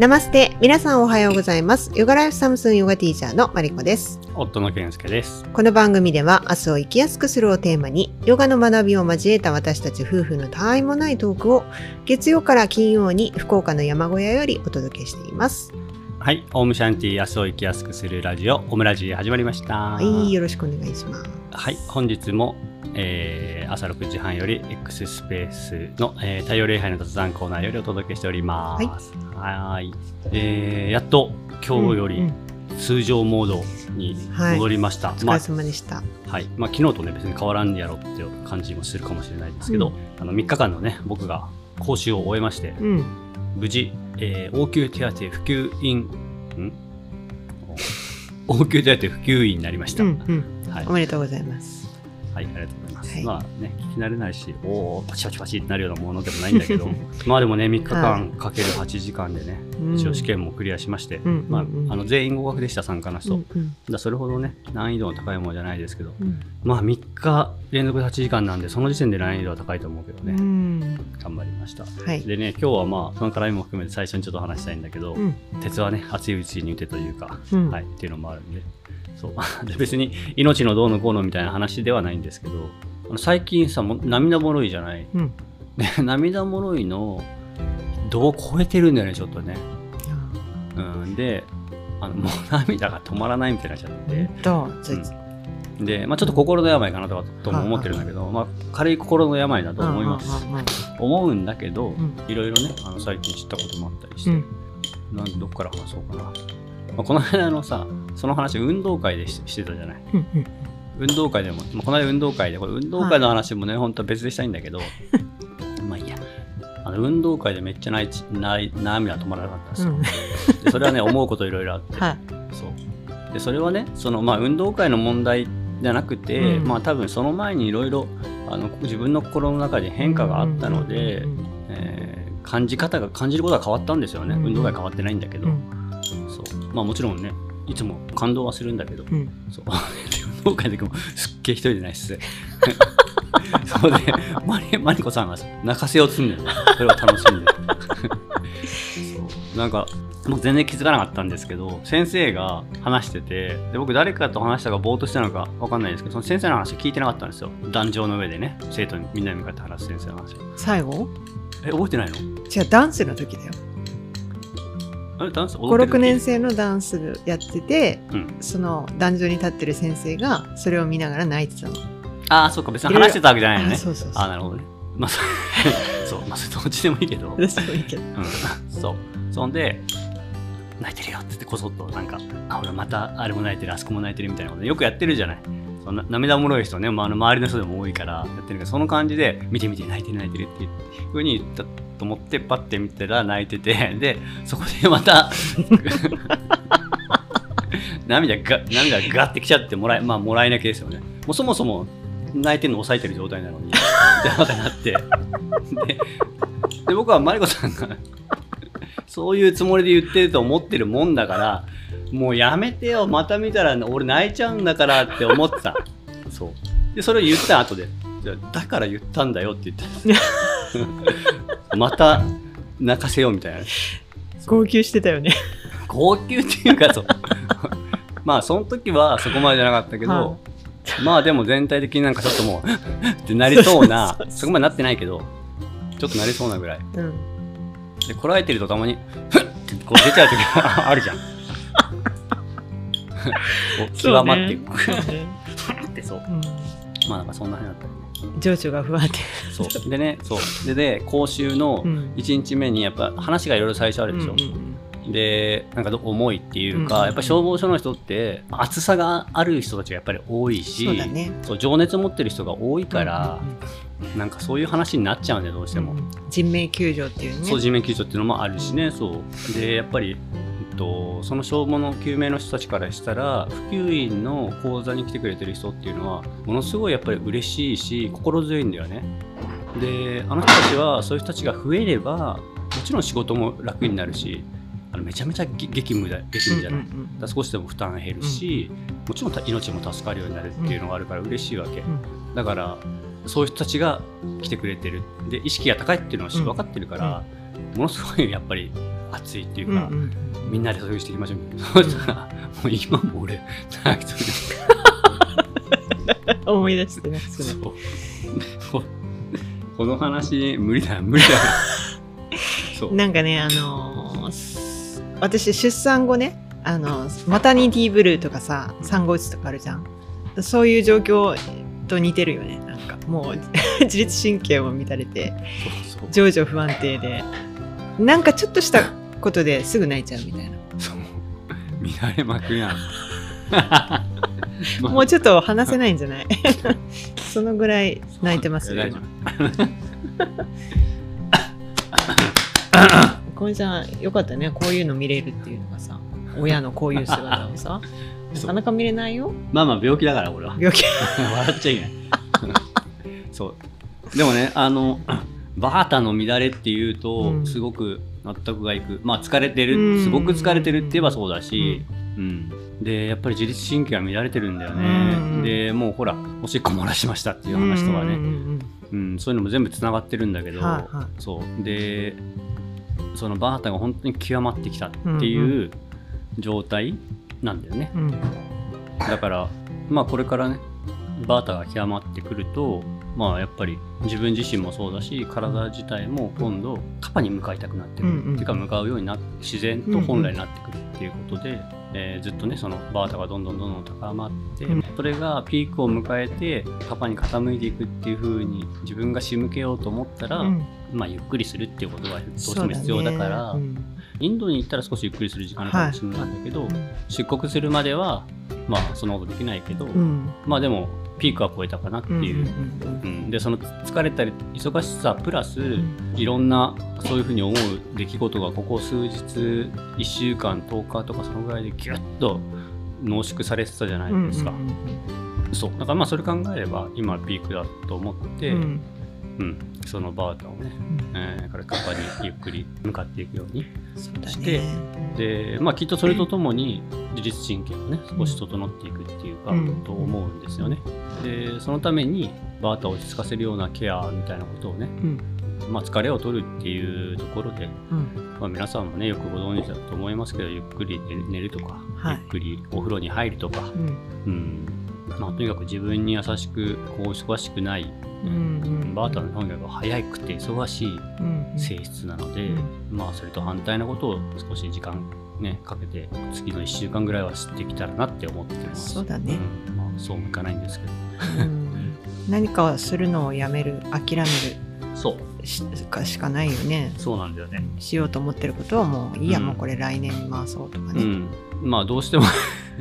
ナマステ皆さんおはようございますヨガライフサムスンヨガティーチャーのマリコです夫の健介です。この番組では明日を生きやすくするをテーマにヨガの学びを交えた私たち夫婦のたわいもないトークを月曜から金曜に福岡の山小屋よりお届けしていますはい、オウムシャンティ明日を生きやすくするラジオ、オムラジ始まりました。はいよろしくお願いしますはい、本日も、えー朝6時半より X スペースの、えー太陽礼拝の雑談コーナーよりお届けしております。はーい。えーやっと今日よりうんうん通常モードに戻りました。お疲れまあ様でした、はい。まあ、昨日とね別に変わらんやろっていう感じもするかもしれないですけど、うん。あの3日間のね僕が講習を終えまして、うん。無事、えー応急手当普及員ん？応急手当普及員 になりました、うんうん。はい。お、めでとうございますはい、ありがとうございます、はい。まあね聞き慣れないしおおパチパチパチってなるようなものでもないんだけど。まあでもね3日間かける8時間でね、うん。一応試験もクリアしまして、まあ、あの全員合格でした参加の人、うんうん。だそれほどね難易度の高いものじゃないですけど。うん。まあ3日連続で8時間なんでその時点で難易度は高いと思うけどね、うん。頑張りました。はい。でね今日はまあその絡みも含めて最初にちょっと話したいんだけど、うん。鉄はね熱いうちに打てというか、うん。はい、っていうのもあるんでそう。で別に命のどうのこうのみたいな話ではないんですけどあの最近さもう涙もろいじゃない？うん。で 涙もろいの度を超えてるんだよねちょっとね、うん、であのもう涙が止まらないみたいになっちゃって。うん。で、まあ、ちょっと心の病かなとかとも思ってるんだけど、まあ、軽い心の病だと思います、思うんだけど、ん。いろいろねあの最近知ったこともあったりして、うんどっから話そうかな、まあ、この間のさその話運動会でししてたじゃない。運動会でも、まあ、この間運動会でこれ運動会の話もね、本当は別でしたいんだけど まあいいや。あの運動会でめっちゃ泣いち泣い涙止まらなかったんですよ、うん。でそれはね思うこといろいろあって、はい。そう。でそれはねその、まあ、運動会の問題じゃなくて、うん。まあ多分その前にいろいろあの自分の心の中で変化があったので、うんえー感じ方が感じることが変わったんですよね、うん運動会変わってないんだけど、まあもちろんねいつも感動はするんだけど、うん。そう。運動会の時もすっげえ一人でないっす そうでマリマリコさんが泣かせようとすんだよ。ねそれを楽しんでそう。なんかもう全然気づかなかったんですけど先生が話しててで僕誰かと話したかぼーっとしたのか分かんないですけどその先生の話聞いてなかったんですよ。壇上の上でね生徒にみんなに向かって話す先生の話。最後？え覚えてないの？じゃあダンスの時だよ56年生のダンスやっててうん。その壇上に立ってる先生がそれを見ながら泣いてたの。ああそっか別に話してたわけじゃないのね。あそうそうそう。あなるほどね。まあそ そうまあそれどっちでもいいけど。私もいいけど。うん、そう。そんで、泣いてるよって言ってこそっと、なんか、あ、俺またあれも泣いてる、あそこも泣いてるみたいなことよくやってるじゃない。そ涙もろい人ね、まあ、あの周りの人でも多いからやってるけど、その感じで、見て見て、泣いてる泣いてるっていうふうに言ったと思って、パッて見たら泣いてて、で、そこでまた、涙が、涙がガッてきちゃってもらえ、まあ、もらい泣きですよね。もうそもそも泣いてるの抑えてる状態なのに、で、またなって、で、僕はマリコさんがそういうつもりで言ってると思ってるもんだからもうやめてよ。また見たら俺泣いちゃうんだからって思ってた。そう。でそれを言った後でだから言ったんだよって言って また泣かせようみたいな。号泣してたよね。号泣っていうかそう。まあその時はそこまでじゃなかったけど、はまあでも全体的になんかちょっともう ってなりそうなそこまでなってないけどちょっとなりそうなぐらい。うん。でこらえてるとたまにふっ！ってこう出ちゃう時があるじゃん。極まってそうね。ふっ！ってそう。うん。まあなんかそんな話だった情緒が不安定。そう。でねそう。でで講習のうん。1日目にやっぱ話がいろいろ最初あるでしょ、うんうんでなんかど重いっていうか、うんやっぱ消防署の人って熱さがある人たちがやっぱり多いしそうだね。そう情熱持ってる人が多いからうんうん、なんかそういう話になっちゃうんでどうしても、うん。人命救助っていうね。そう人命救助っていうのもあるしねそう。でやっぱり、と、その消防の救命の人たちからしたら普及員の講座に来てくれてる人っていうのはものすごいやっぱり嬉しいし心強いんだよね。であの人たちはそういう人たちが増えればもちろん仕事も楽になるしあのめちゃめちゃ激激務だ激務じゃない、うんうんうん。だから少しでも負担減るし、もちろんた命も助かるようになるっていうのがあるから嬉しいわけ、うん。だからそういう人たちが来てくれてる。で意識が高いっていうのは分かってるから、ものすごいやっぱり熱いっていうか、うんうんみんなでそういうしていきましょう。みたいなそしたらもう今も俺なんかそれ思い出してね。そう。こ この話無理だよ無理だ。よ そう。なんかねあのーす私出産後ねあのマタニティブルーとかさ産後うつとかあるじゃん。そういう状況と似てるよね。なんかもう 自律神経も乱れてそうそう。情緒不安定で。なんかちょっとしたことですぐ泣いちゃうみたいな。そう。乱れまくりなのまあもうちょっと話せないんじゃない？そのぐらい泣いてますよ これじゃんよかったね。こういうの見れるっていうのがさ親のこういう姿をさ。なかなか見れないよ。まあまあ病気だから俺は。病気。笑っちゃいけない。そう。でもねあのバータの乱れっていうと、うん。すごく納得がいく。まあ疲れてうん。るすごく疲れてるって言えばそうだし、うん。でやっぱり自律神経が乱れてるんだよね、うん。でもうほらおしっこ漏らしましたっていう話とかね、うんそういうのも全部つながってるんだけど、はいはい。そう。でそのバータが本当に極まってきたっていう状態なんだよね、うんうん。だからまあこれからねバータが極まってくるとまあやっぱり自分自身もそうだし体自体も今度カパに向かいたくなってくる、うんうん。っていうか向かうようになって自然と本来になってくるっていうことで、えーずっとねそのバータがどんどんどんどん高まって、うん。それがピークを迎えてカパに傾いていくっていう風に自分が仕向けようと思ったら、うん。まあゆっくりするっていうことがどうしても必要だからうん。インドに行ったら少しゆっくりする時間かもしれないんだけど、出国するまではまあそんなことできないけど、うん。まあでもピークは超えたかなってう。んいう、うん。でその疲れたり忙しさプラス、いろんなそういうふうに思う出来事がここ数日1週間10日とかそのぐらいでギュッと濃縮されてたじゃないですか、そう。だからまあそれ考えれば今ピークだと思って、ううん。んそのバータをね、えー、これカパにゆっくり向かっていくようにしてね。で、まあ、きっとそれとともに自律神経がね少し整っていくっていうか、うん。と思うんですよね。でそのためにバータを落ち着かせるようなケアみたいなことをね、うん。まあ、疲れを取るっていうところで、うん。まあ、皆さんもねよくご存知だと思いますけどゆっくり寝る寝るとか、はい。ゆっくりお風呂に入るとか、うん。うんまあ、とにかく自分に優しくこう忙しくない、うんうん。バータのとにかく早くて忙しいうん性質なので、うん。まあそれと反対のことを少し時間ねかけて次の1週間ぐらいは知ってきたらなって思ってます。そうだね。ん。まあ、そうもいかないんですけど。うん。何かをするのをやめる諦める。そう。しかしかないよね。そうなんだよね。しようと思ってることはもういいや、うん。もうこれ来年に回そうとかね、うん。まあどうしても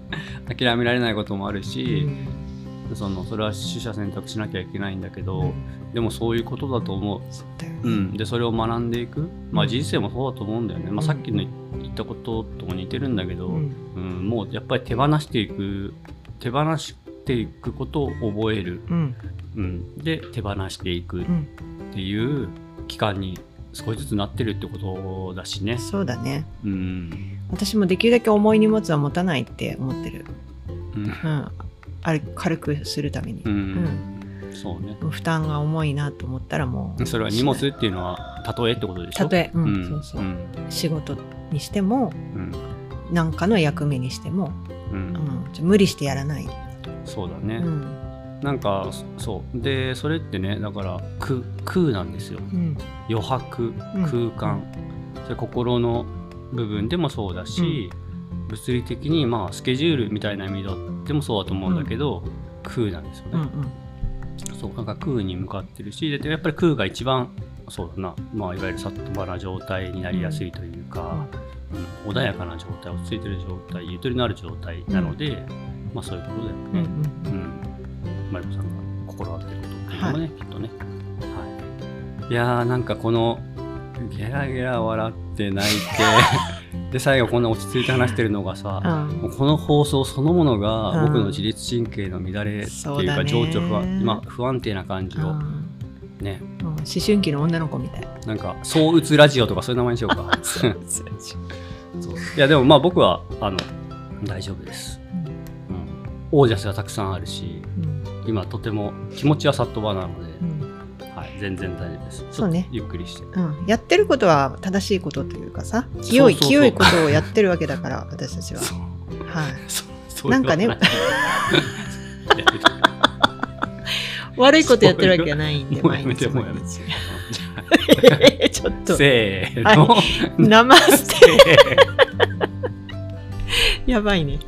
諦められないこともあるうし、ん。そのそれは取捨選択しなきゃいけないんだけど、でもそういうことだと思う。そうね、うん、でそれを学んでいく、まあ、うん。人生もそうだと思うんだよね、まあ、さっきの言ったこととも似てるんだけど、うん。うん。もうやっぱり手放していく手放していくことを覚える、うん。うん、で手放していくっうんていう期間に少しずつなってるってことだしね、そうだね。うん。私もできるだけ重い荷物は持たないって思ってる、うん。うん、あれ軽くするために、うん。そうね。もう負担が重いなと思ったらもう。それは荷物っていうのは例えってことでしょ？たとえ、うん。うん。そうそう、うん。仕事にしてもうん。何かの役目にしても、ううん。無理してやらない、そうだね、うんなんかそう。でそれってねだから空空なんですよ。うん。余白うん。空間、それ心の部分でもそうだし、物理的にまあスケジュールみたいな意味でもそうだと思うんだけど、空なんですよね、うんうん。そうなんか空に向かってるしでやっぱり空が一番そうだな、まあ、いわゆるさっとばな状態になりやすいというか、うん。穏やかな状態落ち着いてる状態ゆとりのある状態なので、まあそういうことだようんね、うんマリコさんが心がけてることっていうのもね、きっとね。はい。いやー、なんかこの、ゲラゲラ笑って泣いて、で、最後こんな落ち着いて話してるのがさ、うんもうこの放送そのものがうん僕の自律神経の乱れっていうか、そうだね情緒不安、今不安定な感じをうんね、うん思春期の女の子みたいなんか、そう打つラジオとかそういう名前にしようか。そういや、でもまあ僕は、あの、大丈夫です。うん。オージャスがたくさんあるし、うん今とても気持ちはさっとばなので、うん。はい、はい、全然大丈夫です。そうね。ゆっくりして。うん、やってることは正しいことというかさ清い清いことをやってるわけだから私たちは。はい、そうそうなんかね 悪いことやってるわけじゃないんで毎日てもうやめて。毎日。ちょっと。あせーの。ナマステせーやばいね。